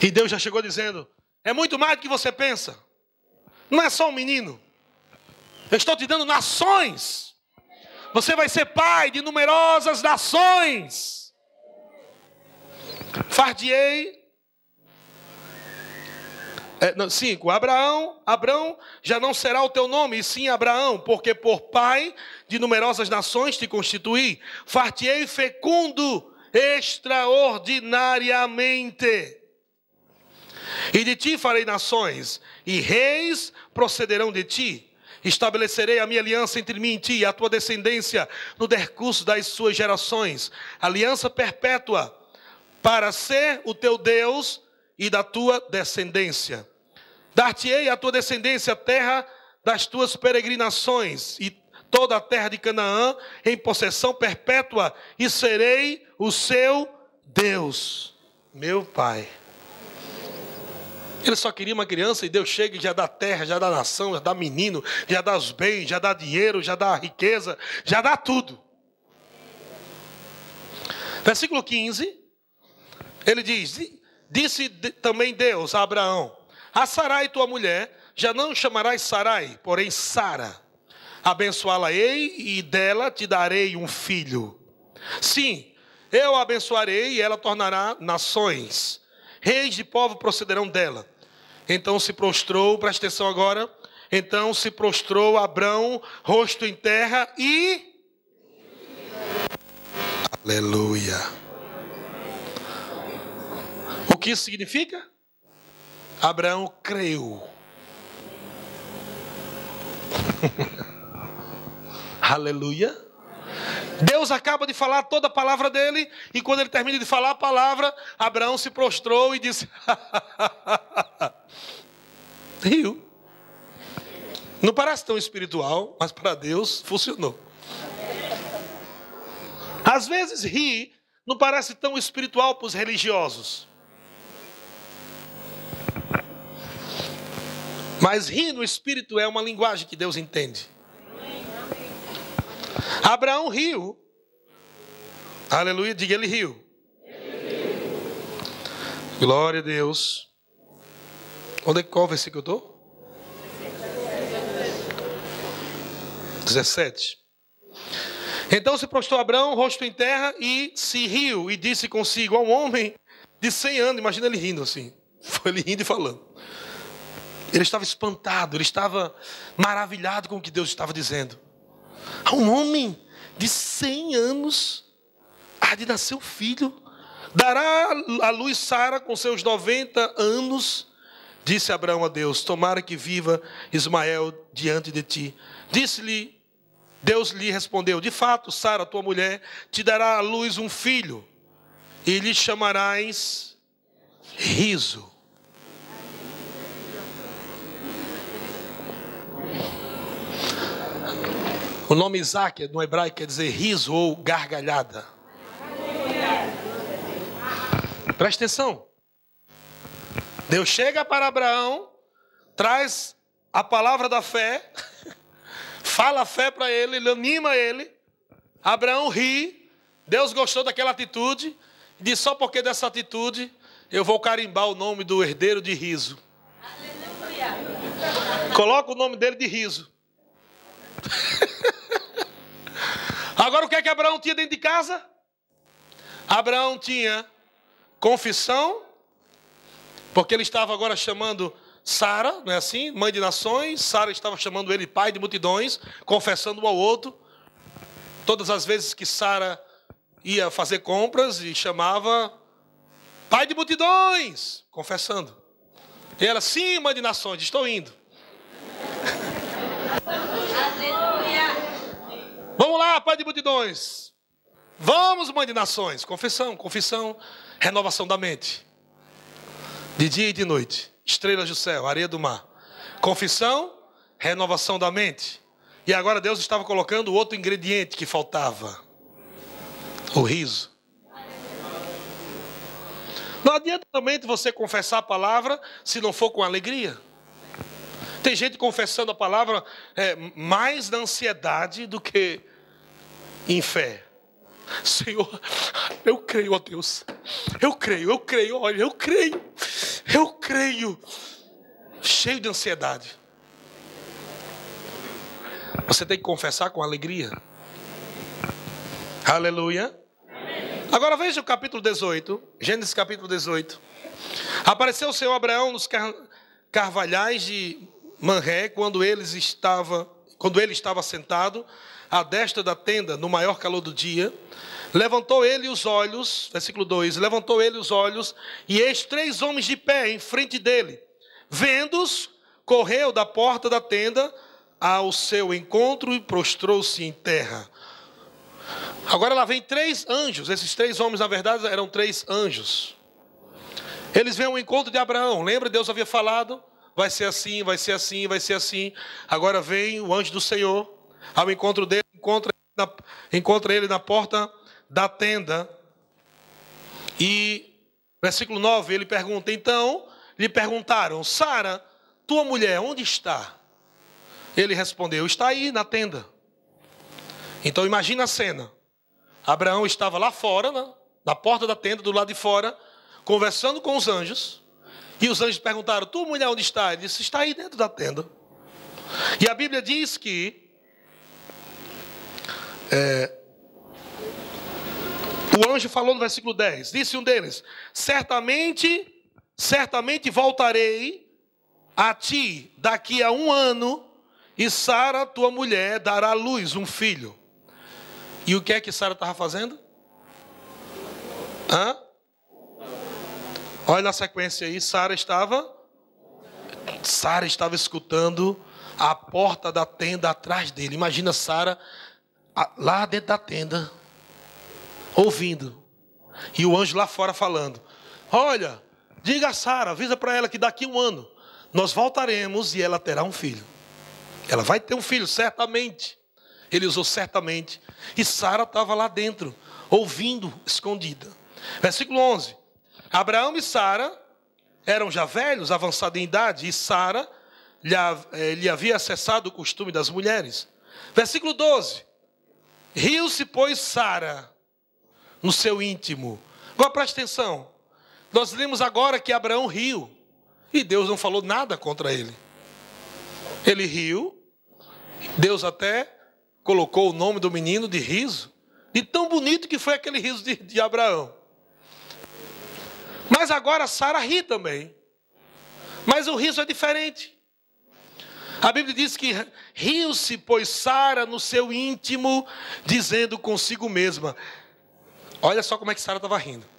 E Deus já chegou dizendo: É muito mais do que você pensa. Não é só um menino. Eu estou te dando nações. Você vai ser pai de numerosas nações. Fardiei. É, cinco. Abraão, Abraão já não será o teu nome, e sim Abraão, porque por pai de numerosas nações te constituí. Fartiei fecundo extraordinariamente. E de ti farei nações, e reis procederão de ti. Estabelecerei a minha aliança entre mim e ti, e a tua descendência, no decurso das suas gerações. Aliança perpétua, para ser o teu Deus e da tua descendência. Dar-te-ei a tua descendência a terra das tuas peregrinações, e toda a terra de Canaã em possessão perpétua, e serei o seu Deus, meu Pai. Ele só queria uma criança e Deus chega e já dá terra, já dá nação, já dá menino, já dá os bens, já dá dinheiro, já dá riqueza, já dá tudo. Versículo 15, ele diz: Disse também Deus a Abraão: A Sarai, tua mulher, já não chamarás Sarai, porém Sara abençoá-la-ei e dela te darei um filho. Sim, eu a abençoarei e ela tornará nações. Reis de povo procederão dela. Então se prostrou, presta atenção agora. Então se prostrou Abrão, rosto em terra e. Aleluia. O que isso significa? Abraão creu. Aleluia. Deus acaba de falar toda a palavra dele, e quando ele termina de falar a palavra, Abraão se prostrou e disse: Riu. Não parece tão espiritual, mas para Deus funcionou. Às vezes rir não parece tão espiritual para os religiosos. Mas rir no espírito é uma linguagem que Deus entende. Abraão riu. Aleluia, diga ele riu. Glória a Deus. Onde é qual versículo eu estou? 17. Então se prostrou Abraão, rosto em terra, e se riu, e disse consigo ao homem de 100 anos. Imagina ele rindo assim. Foi ele rindo e falando. Ele estava espantado, ele estava maravilhado com o que Deus estava dizendo. A um homem de 100 anos há de nascer o filho. Dará a luz Sara com seus 90 anos. Disse Abraão a Deus: Tomara que viva Ismael diante de ti. Disse-lhe, Deus lhe respondeu: De fato, Sara, tua mulher, te dará à luz um filho, e lhe chamarás riso O nome Isaac no hebraico quer dizer riso ou gargalhada. Presta atenção. Deus chega para Abraão, traz a palavra da fé, fala a fé para ele, ele anima ele. Abraão ri, Deus gostou daquela atitude, diz: só porque dessa atitude eu vou carimbar o nome do herdeiro de riso. Coloca o nome dele de riso. Agora o que é que Abraão tinha dentro de casa? Abraão tinha confissão, porque ele estava agora chamando Sara, não é assim? Mãe de nações. Sara estava chamando ele pai de multidões, confessando um ao outro. Todas as vezes que Sara ia fazer compras e chamava pai de multidões, confessando. E ela, sim, mãe de nações, estou indo. Vamos lá, pai de multidões. Vamos, mãe de nações. Confissão, confissão, renovação da mente. De dia e de noite. Estrelas do céu, areia do mar. Confissão, renovação da mente. E agora Deus estava colocando outro ingrediente que faltava: o riso. Não adianta também você confessar a palavra se não for com alegria. Tem gente confessando a palavra é, mais na ansiedade do que em fé. Senhor, eu creio, ó Deus. Eu creio, eu creio, olha, eu creio. Eu creio. Cheio de ansiedade. Você tem que confessar com alegria. Aleluia. Agora veja o capítulo 18, Gênesis capítulo 18. Apareceu o Senhor Abraão nos carvalhais de Manré quando eles estava, quando ele estava sentado à destra da tenda no maior calor do dia. Levantou ele os olhos, versículo 2: Levantou ele os olhos, e eis três homens de pé em frente dele. Vendo-os, correu da porta da tenda ao seu encontro e prostrou-se em terra. Agora lá vem três anjos. Esses três homens, na verdade, eram três anjos. Eles vêm ao encontro de Abraão. Lembra? Deus havia falado: vai ser assim, vai ser assim, vai ser assim. Agora vem o anjo do Senhor ao encontro dele, encontra, na, encontra ele na porta da tenda. E, versículo 9, ele pergunta: então, lhe perguntaram, Sara, tua mulher, onde está? Ele respondeu: está aí na tenda. Então, imagina a cena. Abraão estava lá fora, na, na porta da tenda, do lado de fora, conversando com os anjos. E os anjos perguntaram: Tua mulher onde está? Ele disse: Está aí dentro da tenda. E a Bíblia diz que é, o anjo falou no versículo 10: Disse um deles: Certamente, certamente voltarei a ti daqui a um ano, e Sara, tua mulher, dará à luz um filho. E o que é que Sara estava fazendo? Hã? Olha na sequência aí, Sara estava Sara estava escutando a porta da tenda atrás dele. Imagina Sara lá dentro da tenda, ouvindo. E o anjo lá fora falando: Olha, diga a Sara, avisa para ela que daqui um ano nós voltaremos e ela terá um filho. Ela vai ter um filho, certamente. Ele usou certamente. E Sara estava lá dentro, ouvindo, escondida. Versículo 11. Abraão e Sara eram já velhos, avançados em idade, e Sara lhe, eh, havia cessado o costume das mulheres. Versículo 12. Riu-se, pois, Sara no seu íntimo. Agora preste atenção. Nós lemos agora que Abraão riu. E Deus não falou nada contra ele. Ele riu. Deus até colocou o nome do menino de riso. E tão bonito que foi aquele riso de, de Abraão. Mas agora Sara ri também. Mas o riso é diferente. A Bíblia diz que riu-se, pois Sara no seu íntimo, dizendo consigo mesma: Olha só como é que Sara estava rindo.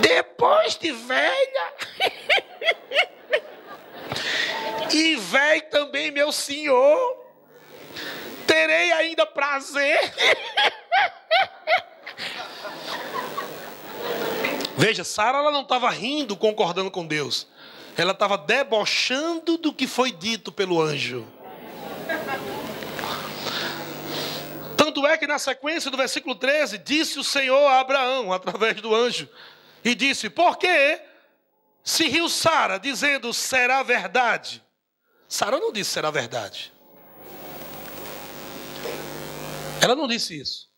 Depois de velha, e velho também meu senhor, terei ainda prazer. Veja, Sara ela não estava rindo, concordando com Deus. Ela estava debochando do que foi dito pelo anjo. Tanto é que na sequência do versículo 13, disse o Senhor a Abraão, através do anjo, e disse: Por que se riu Sara, dizendo será verdade? Sara não disse será verdade. Ela não disse isso.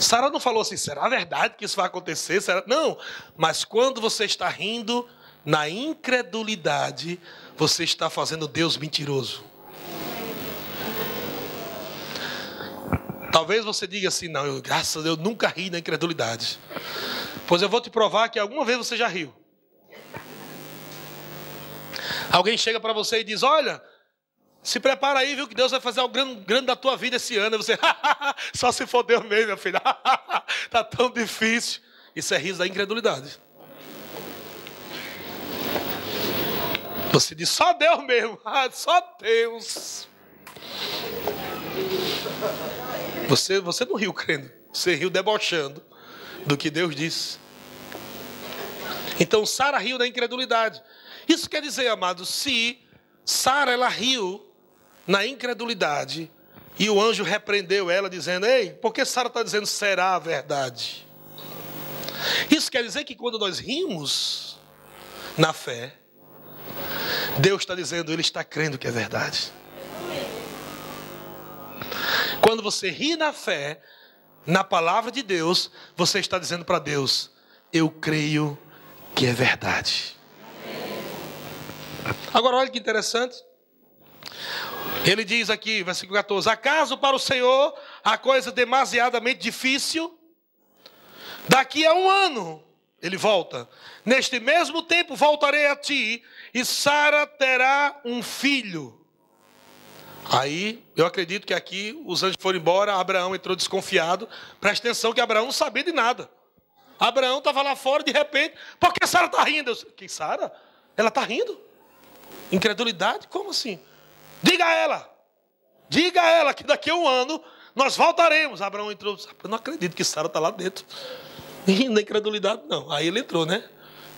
Sara não falou assim, será verdade que isso vai acontecer? Será? Não, mas quando você está rindo na incredulidade, você está fazendo Deus mentiroso. Talvez você diga assim, não, eu, graças a Deus, nunca ri na incredulidade. Pois eu vou te provar que alguma vez você já riu. Alguém chega para você e diz, olha, se prepara aí, viu, que Deus vai fazer algo grande, grande da tua vida esse ano. E você, só se for Deus mesmo, meu filho. Está tão difícil. Isso é riso da incredulidade. Você diz, só Deus mesmo. Ah, só Deus. Você, você não riu crendo, você riu debochando do que Deus disse. Então Sara riu da incredulidade. Isso quer dizer, amados, se Sara ela riu na incredulidade e o anjo repreendeu ela dizendo: "Ei, por que Sara está dizendo será a verdade?" Isso quer dizer que quando nós rimos na fé, Deus está dizendo, Ele está crendo que é verdade. Quando você ri na fé, na palavra de Deus, você está dizendo para Deus: Eu creio que é verdade. Agora, olha que interessante. Ele diz aqui, versículo 14: Acaso para o Senhor a coisa demasiadamente difícil? Daqui a um ano, ele volta. Neste mesmo tempo voltarei a ti, e Sara terá um filho. Aí, eu acredito que aqui os anjos foram embora, Abraão entrou desconfiado. Presta atenção que Abraão não sabia de nada. Abraão estava lá fora, de repente, por que Sara está rindo? Eu, que Sara? Ela está rindo? Incredulidade? Como assim? Diga a ela, diga a ela que daqui a um ano nós voltaremos. Abraão entrou, eu não acredito que Sara está lá dentro. Rindo da incredulidade, não. Aí ele entrou, né?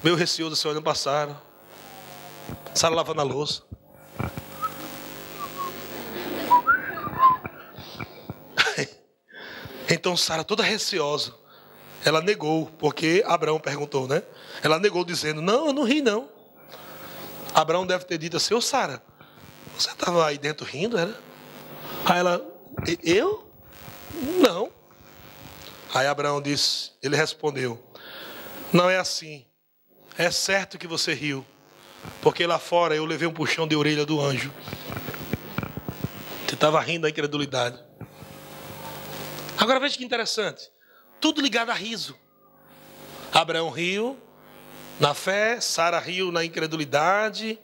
Meu receoso, seu olhando passaram. Sara lavando a louça. Então Sara, toda receosa, ela negou, porque Abraão perguntou, né? Ela negou dizendo: Não, eu não ri, não. Abraão deve ter dito assim: Ô Sara, você estava aí dentro rindo, era? Aí ela: Eu? Não. Aí Abraão disse: Ele respondeu: Não é assim. É certo que você riu, porque lá fora eu levei um puxão de orelha do anjo. Você estava rindo da incredulidade. Agora veja que interessante. Tudo ligado a riso. Abraão riu na fé, Sara riu na incredulidade.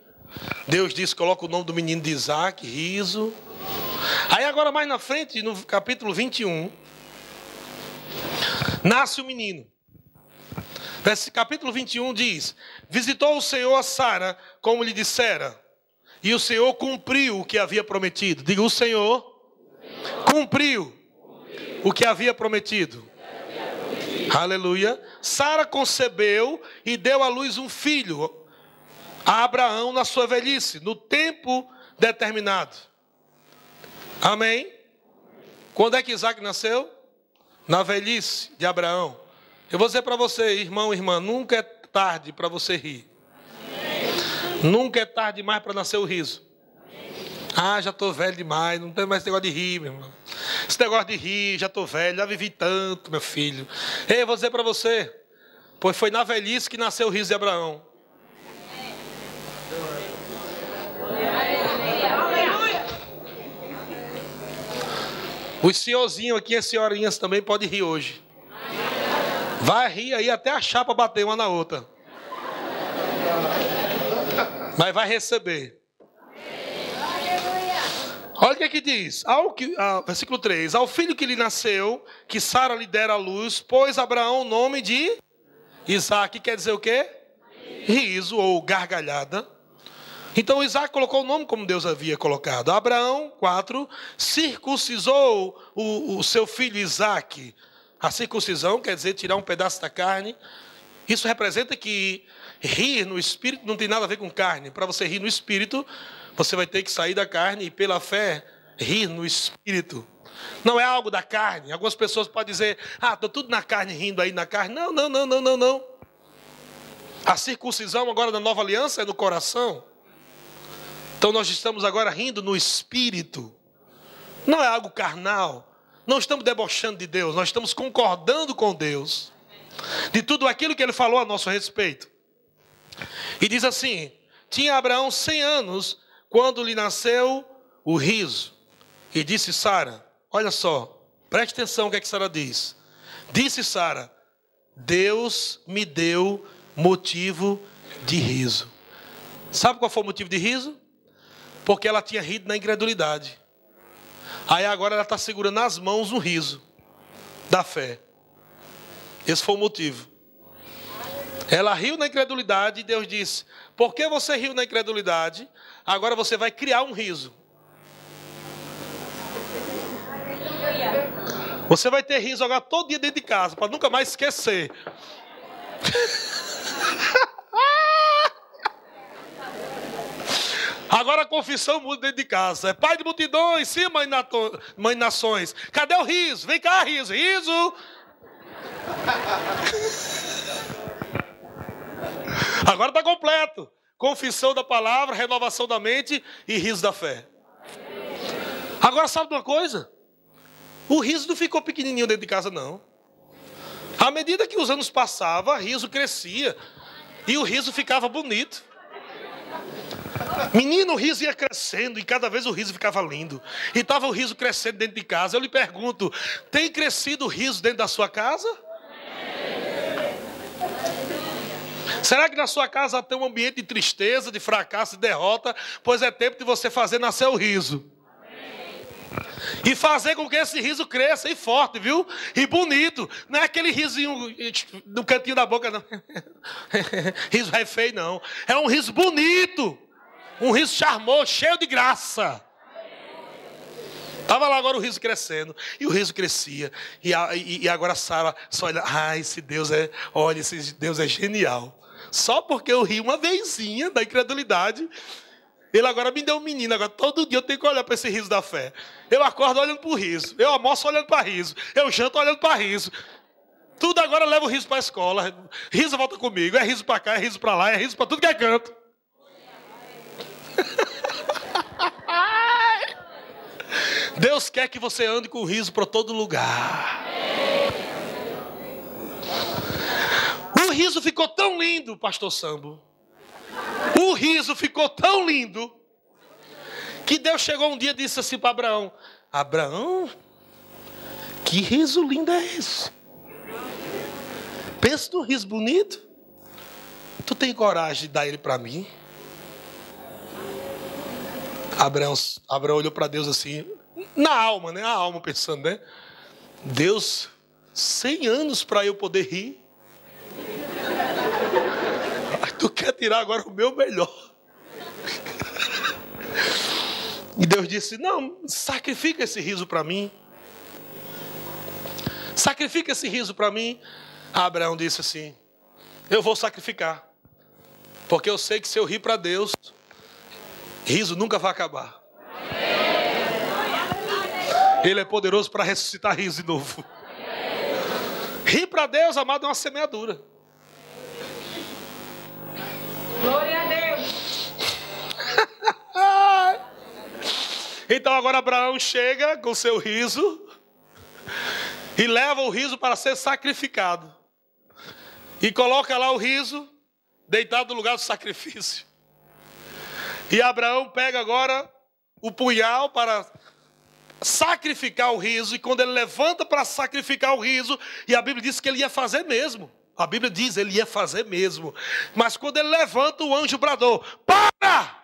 Deus disse: coloca o nome do menino de Isaac, riso. Aí agora mais na frente, no capítulo 21, nasce o menino. Esse capítulo 21 diz: Visitou o Senhor a Sara, como lhe dissera, e o Senhor cumpriu o que havia prometido. Diga: O Senhor cumpriu o que havia prometido. Aleluia. Sara concebeu e deu à luz um filho a Abraão na sua velhice, no tempo determinado. Amém? Quando é que Isaac nasceu? Na velhice de Abraão. Eu vou dizer para você, irmão, irmã, nunca é tarde para você rir. Nunca é tarde demais para nascer o riso. Ah, já estou velho demais, não tem mais esse negócio de rir, meu irmão. Esse negócio de rir, já estou velho, já vivi tanto, meu filho. Ei, eu vou dizer para você, pois foi na velhice que nasceu o riso de Abraão. Os senhorzinhos aqui, as senhorinhas também podem rir hoje. Vai rir aí até a chapa bater uma na outra. Mas vai receber. Olha o que, é que diz. Ao que, ah, versículo 3. Ao filho que lhe nasceu, que Sara lhe dera a luz, pôs Abraão o nome de Isaac. Quer dizer o quê? Riso ou gargalhada. Então Isaac colocou o nome como Deus havia colocado. Abraão, 4, circuncisou o, o seu filho Isaac. A circuncisão quer dizer tirar um pedaço da carne. Isso representa que rir no espírito não tem nada a ver com carne. Para você rir no espírito, você vai ter que sair da carne e, pela fé, rir no espírito. Não é algo da carne. Algumas pessoas podem dizer, ah, estou tudo na carne, rindo aí na carne. Não, não, não, não, não, não. A circuncisão agora da nova aliança é no coração. Então nós estamos agora rindo no espírito. Não é algo carnal. Não estamos debochando de Deus, nós estamos concordando com Deus. De tudo aquilo que ele falou a nosso respeito. E diz assim: tinha Abraão 100 anos quando lhe nasceu o riso. E disse Sara: Olha só, Preste atenção o que, é que Sara diz. Disse Sara: Deus me deu motivo de riso. Sabe qual foi o motivo de riso? Porque ela tinha rido na incredulidade. Aí agora ela está segurando nas mãos um riso da fé. Esse foi o motivo. Ela riu na incredulidade e Deus disse: Por que você riu na incredulidade? Agora você vai criar um riso. Você vai ter riso agora todo dia dentro de casa, para nunca mais esquecer. Agora a confissão muda dentro de casa. É pai de multidões, sim, mãe, nato, mãe nações. Cadê o riso? Vem cá, riso. Riso. Agora está completo. Confissão da palavra, renovação da mente e riso da fé. Agora sabe uma coisa? O riso não ficou pequenininho dentro de casa, não. À medida que os anos passavam, o riso crescia. E o riso ficava bonito. Menino, o riso ia crescendo e cada vez o riso ficava lindo. E estava o riso crescendo dentro de casa. Eu lhe pergunto: tem crescido o riso dentro da sua casa? Será que na sua casa tem um ambiente de tristeza, de fracasso e derrota? Pois é tempo de você fazer nascer o riso. E fazer com que esse riso cresça e forte, viu? E bonito. Não é aquele risinho no cantinho da boca, não. riso é feio, não. É um riso bonito. Um riso charmoso, cheio de graça. Estava lá agora o riso crescendo. E o riso crescia. E, a, e, e agora Sara só olha. Ai, esse Deus é. Olha, esse Deus é genial. Só porque eu ri uma vezinha da incredulidade. Ele agora me deu um menino. Agora todo dia eu tenho que olhar para esse riso da fé. Eu acordo olhando para o riso. Eu almoço olhando para riso. Eu janto olhando para riso. Tudo agora leva o riso para a escola. Riso volta comigo. É riso para cá, é riso para lá, é riso para tudo que é canto. Deus quer que você ande com riso para todo lugar. O riso ficou tão lindo, pastor Sambo. O riso ficou tão lindo que Deus chegou um dia e disse assim para Abraão: Abraão, que riso lindo é esse? Pensa no riso bonito. Tu tem coragem de dar ele para mim? Abraão, Abraão olhou para Deus assim, na alma, né? A alma pensando, né? Deus, 100 anos para eu poder rir. Tu quer tirar agora o meu melhor. E Deus disse: Não, sacrifica esse riso para mim. Sacrifica esse riso para mim. Abraão disse assim: Eu vou sacrificar. Porque eu sei que se eu rir para Deus, riso nunca vai acabar. Ele é poderoso para ressuscitar riso de novo. Rir para Deus, amado, é uma semeadura. Glória a Deus. então agora Abraão chega com seu riso e leva o riso para ser sacrificado. E coloca lá o riso deitado no lugar do sacrifício. E Abraão pega agora o punhal para sacrificar o riso, e quando ele levanta para sacrificar o riso, e a Bíblia diz que ele ia fazer mesmo. A Bíblia diz ele ia fazer mesmo. Mas quando ele levanta, o anjo bradou: Para!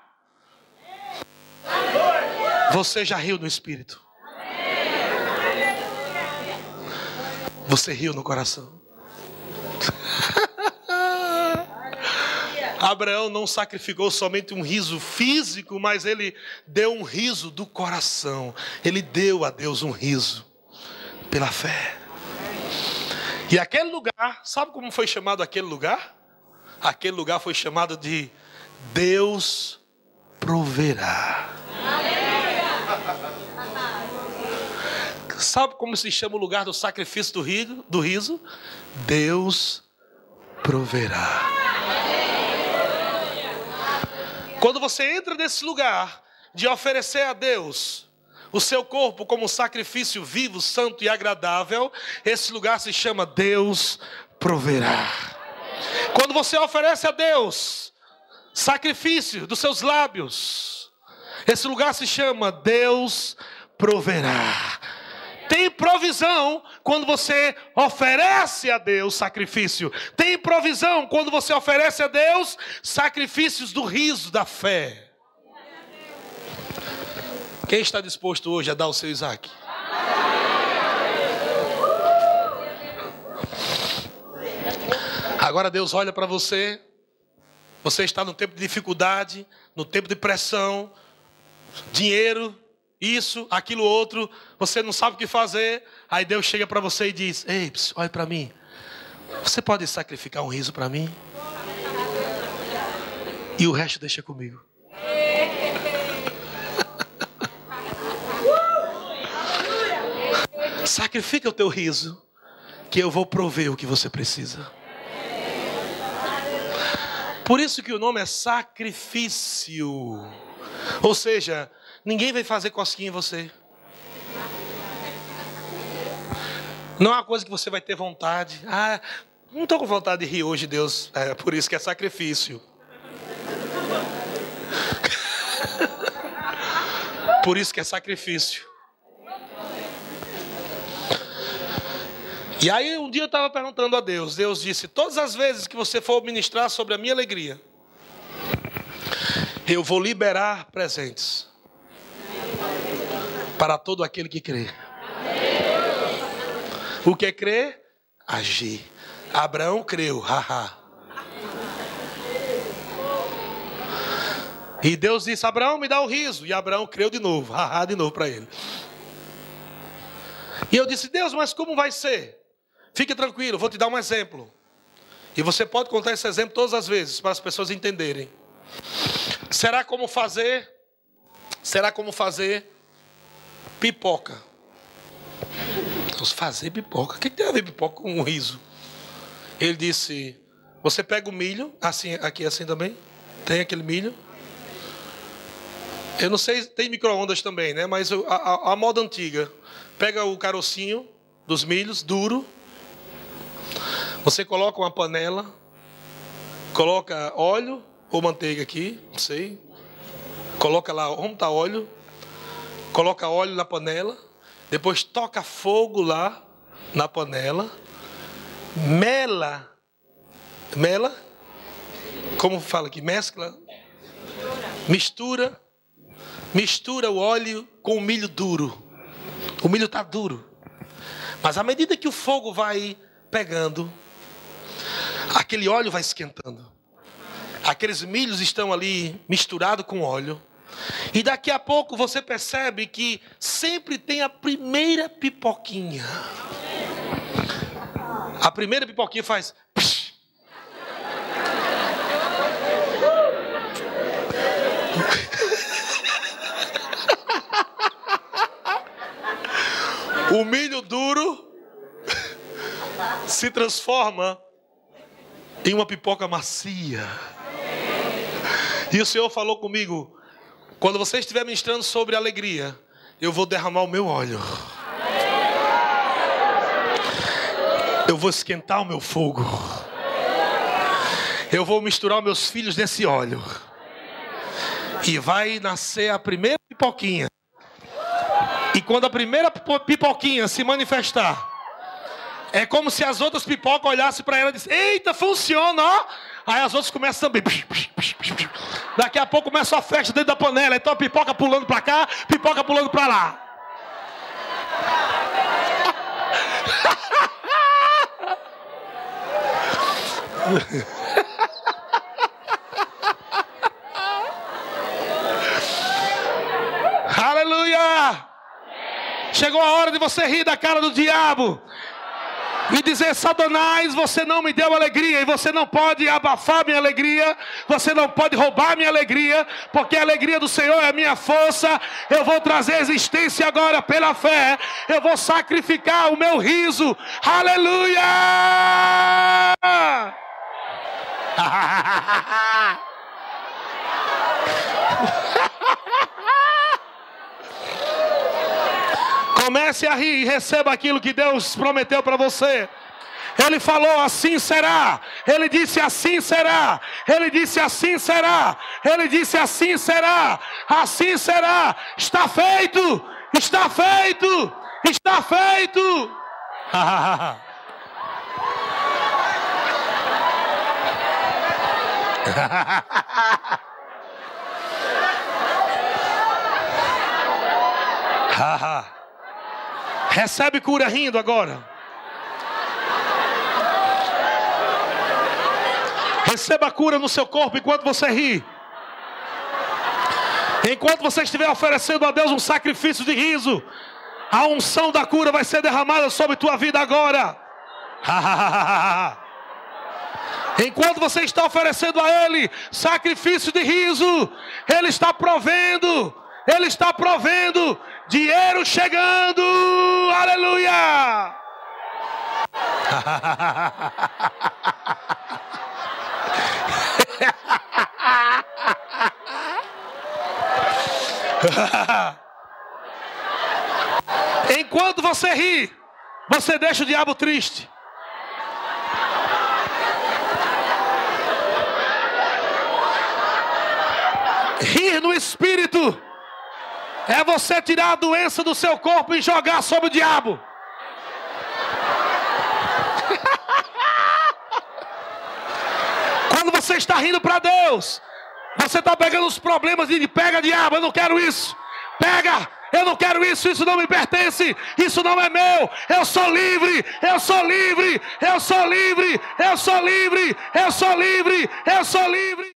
Você já riu no espírito. Você riu no coração. Abraão não sacrificou somente um riso físico, mas ele deu um riso do coração. Ele deu a Deus um riso pela fé. E aquele lugar, sabe como foi chamado aquele lugar? Aquele lugar foi chamado de Deus proverá. Sabe como se chama o lugar do sacrifício do riso? Deus proverá. Quando você entra nesse lugar de oferecer a Deus o seu corpo como sacrifício vivo, santo e agradável, esse lugar se chama Deus proverá. Quando você oferece a Deus sacrifício dos seus lábios, esse lugar se chama Deus proverá. Tem provisão quando você oferece a Deus sacrifício. Tem provisão quando você oferece a Deus sacrifícios do riso, da fé. Quem está disposto hoje a dar o seu Isaac? Agora Deus olha para você. Você está no tempo de dificuldade, no tempo de pressão, dinheiro, isso, aquilo outro, você não sabe o que fazer. Aí Deus chega para você e diz: Ei, olha para mim. Você pode sacrificar um riso para mim? E o resto deixa comigo. Sacrifica o teu riso, que eu vou prover o que você precisa. Por isso que o nome é sacrifício. Ou seja, ninguém vai fazer cosquinha em você. Não é uma coisa que você vai ter vontade. Ah, não estou com vontade de rir hoje, Deus. É por isso que é sacrifício. por isso que é sacrifício. E aí um dia eu estava perguntando a Deus, Deus disse: todas as vezes que você for ministrar sobre a minha alegria, eu vou liberar presentes para todo aquele que crê. O que é crer? Agir. Abraão creu, haha. E Deus disse: Abraão, me dá o riso. E Abraão creu de novo, haha, de novo para ele. E eu disse: Deus, mas como vai ser? Fique tranquilo, vou te dar um exemplo. E você pode contar esse exemplo todas as vezes para as pessoas entenderem. Será como fazer? Será como fazer pipoca? Vamos fazer pipoca. O que tem a ver pipoca com um riso? Ele disse: Você pega o milho, assim, aqui assim também. Tem aquele milho. Eu não sei, tem micro-ondas também, né? Mas a, a, a moda antiga. Pega o carocinho dos milhos, duro, você coloca uma panela, coloca óleo ou manteiga aqui, não sei. Coloca lá, onde está óleo? Coloca óleo na panela, depois toca fogo lá na panela, mela, mela, como fala aqui, mescla, mistura, mistura o óleo com o milho duro. O milho está duro, mas à medida que o fogo vai pegando, aquele óleo vai esquentando. Aqueles milhos estão ali misturados com óleo. E daqui a pouco você percebe que sempre tem a primeira pipoquinha. A primeira pipoquinha faz. o milho duro se transforma em uma pipoca macia. E o Senhor falou comigo: quando você estiver ministrando sobre alegria, eu vou derramar o meu óleo. Eu vou esquentar o meu fogo. Eu vou misturar meus filhos nesse óleo. E vai nascer a primeira pipoquinha. E quando a primeira pipoquinha se manifestar, é como se as outras pipocas olhassem para ela e dissem: Eita, funciona, ó. Aí as outras começam também. Daqui a pouco começa a festa dentro da panela. Então a pipoca pulando para cá, pipoca pulando para lá. Aleluia! Chegou a hora de você rir da cara do diabo e dizer: Satanás, você não me deu alegria e você não pode abafar minha alegria, você não pode roubar minha alegria, porque a alegria do Senhor é a minha força. Eu vou trazer existência agora pela fé, eu vou sacrificar o meu riso. Aleluia! Comece a rir e receba aquilo que Deus prometeu para você. Ele falou assim será. Ele disse assim será. Ele disse assim será. Ele disse assim será. Assim será. Está feito. Está feito. Está feito. Recebe cura rindo agora. Receba cura no seu corpo enquanto você ri. Enquanto você estiver oferecendo a Deus um sacrifício de riso, a unção da cura vai ser derramada sobre tua vida agora. Enquanto você está oferecendo a Ele sacrifício de riso, Ele está provendo, Ele está provendo, dinheiro chegando, aleluia! Enquanto você ri, você deixa o diabo triste. Rir no espírito é você tirar a doença do seu corpo e jogar sobre o diabo. Quando você está rindo para Deus, você está pegando os problemas e pega diabo, eu não quero isso. Pega, eu não quero isso, isso não me pertence, isso não é meu. Eu sou livre, eu sou livre, eu sou livre, eu sou livre, eu sou livre. Eu sou livre.